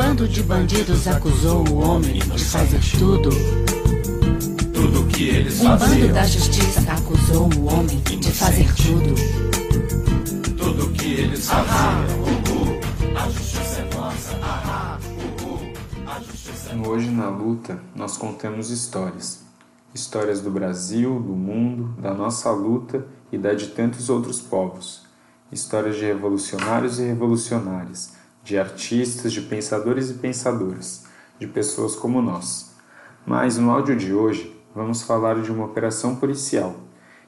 bando de bandidos acusou o homem de fazer tudo. Tudo que eles Um faziam. bando da justiça acusou o homem de fazer tudo. Tudo que eles faziam. Uhul. A justiça é nossa. A justiça é No Hoje na Luta, nós contamos histórias. Histórias do Brasil, do mundo, da nossa luta e da de tantos outros povos. Histórias de revolucionários e revolucionárias, de artistas, de pensadores e pensadoras, de pessoas como nós. Mas no áudio de hoje, vamos falar de uma operação policial.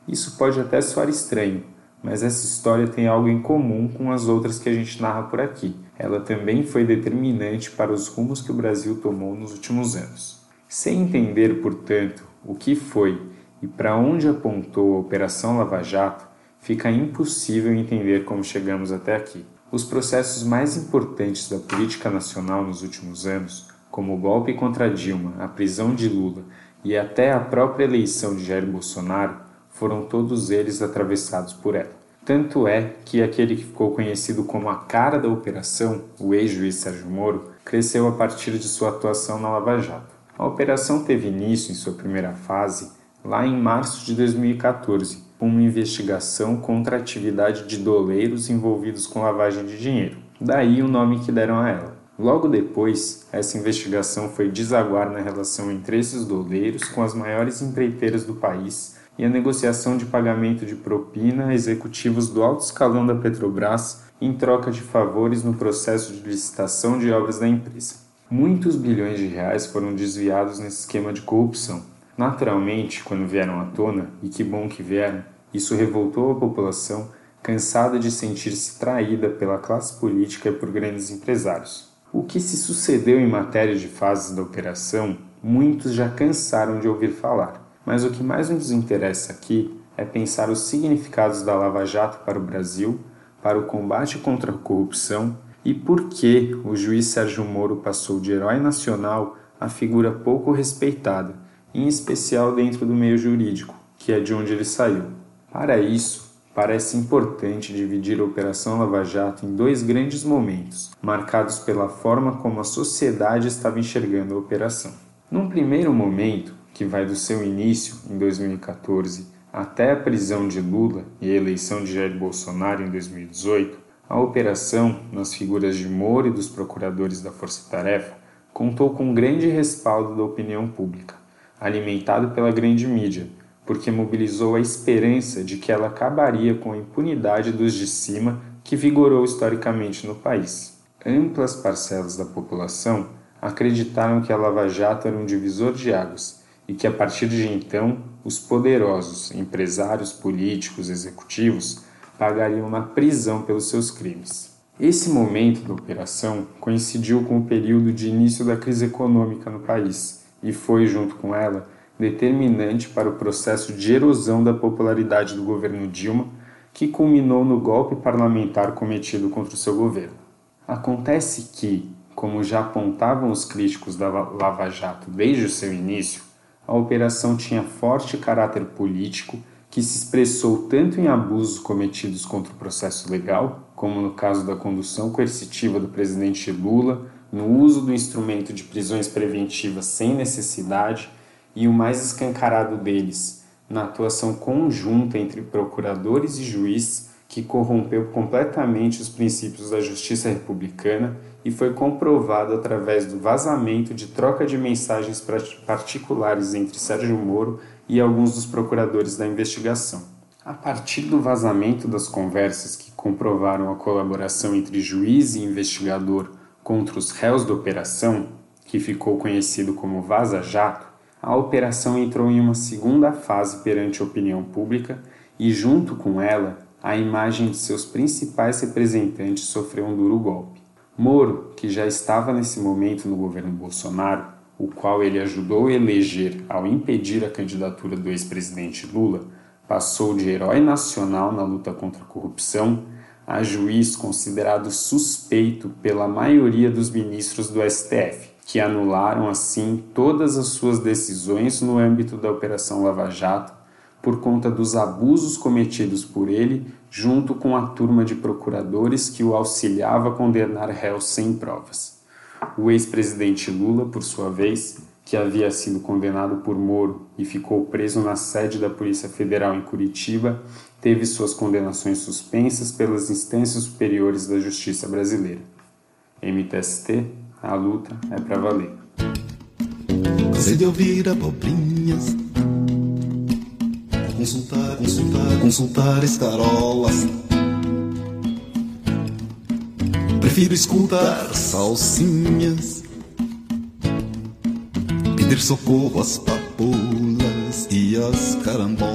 Isso pode até soar estranho, mas essa história tem algo em comum com as outras que a gente narra por aqui. Ela também foi determinante para os rumos que o Brasil tomou nos últimos anos. Sem entender, portanto, o que foi e para onde apontou a Operação Lava Jato, fica impossível entender como chegamos até aqui. Os processos mais importantes da política nacional nos últimos anos, como o golpe contra Dilma, a prisão de Lula e até a própria eleição de Jair Bolsonaro, foram todos eles atravessados por ela. Tanto é que aquele que ficou conhecido como a cara da operação, o ex-juiz Sérgio Moro, cresceu a partir de sua atuação na Lava Jato. A operação teve início em sua primeira fase lá em março de 2014, com uma investigação contra a atividade de doleiros envolvidos com lavagem de dinheiro. Daí o nome que deram a ela. Logo depois, essa investigação foi desaguar na relação entre esses doleiros com as maiores empreiteiras do país e a negociação de pagamento de propina a executivos do alto escalão da Petrobras em troca de favores no processo de licitação de obras da empresa. Muitos bilhões de reais foram desviados nesse esquema de corrupção. Naturalmente, quando vieram à tona, e que bom que vieram, isso revoltou a população cansada de sentir-se traída pela classe política e por grandes empresários. O que se sucedeu em matéria de fases da operação, muitos já cansaram de ouvir falar. Mas o que mais nos interessa aqui é pensar os significados da Lava Jato para o Brasil, para o combate contra a corrupção e por que o juiz Sérgio Moro passou de herói nacional a figura pouco respeitada, em especial dentro do meio jurídico, que é de onde ele saiu. Para isso, parece importante dividir a Operação Lava Jato em dois grandes momentos, marcados pela forma como a sociedade estava enxergando a operação. Num primeiro momento, que vai do seu início, em 2014, até a prisão de Lula e a eleição de Jair Bolsonaro em 2018, a operação, nas figuras de Moro e dos procuradores da Força Tarefa, contou com grande respaldo da opinião pública, alimentado pela grande mídia, porque mobilizou a esperança de que ela acabaria com a impunidade dos de cima que vigorou historicamente no país. Amplas parcelas da população acreditaram que a Lava Jato era um divisor de águas e que a partir de então os poderosos, empresários, políticos, executivos, pagariam na prisão pelos seus crimes. Esse momento da operação coincidiu com o período de início da crise econômica no país e foi, junto com ela, determinante para o processo de erosão da popularidade do governo Dilma, que culminou no golpe parlamentar cometido contra o seu governo. Acontece que, como já apontavam os críticos da Lava Jato desde o seu início, a operação tinha forte caráter político que se expressou tanto em abusos cometidos contra o processo legal, como no caso da condução coercitiva do presidente Lula, no uso do instrumento de prisões preventivas sem necessidade e o mais escancarado deles, na atuação conjunta entre procuradores e juiz que corrompeu completamente os princípios da justiça republicana e foi comprovado através do vazamento de troca de mensagens particulares entre Sérgio Moro e alguns dos procuradores da investigação. A partir do vazamento das conversas que comprovaram a colaboração entre juiz e investigador contra os réus da operação, que ficou conhecido como Vaza Jato, a operação entrou em uma segunda fase perante a opinião pública e, junto com ela, a imagem de seus principais representantes sofreu um duro golpe. Moro, que já estava nesse momento no governo Bolsonaro, o qual ele ajudou a eleger ao impedir a candidatura do ex-presidente Lula, passou de herói nacional na luta contra a corrupção a juiz considerado suspeito pela maioria dos ministros do STF, que anularam assim todas as suas decisões no âmbito da Operação Lava Jato por conta dos abusos cometidos por ele, junto com a turma de procuradores que o auxiliava a condenar réus sem provas. O ex-presidente Lula, por sua vez, que havia sido condenado por Moro e ficou preso na sede da Polícia Federal em Curitiba, teve suas condenações suspensas pelas instâncias superiores da justiça brasileira. MTST, a luta é para valer. Cansei de ouvir abobrinhas, consultar, consultar, consultar escarolas. Prefiro escutar salsinhas, pedir socorro às papoula e as carambolas.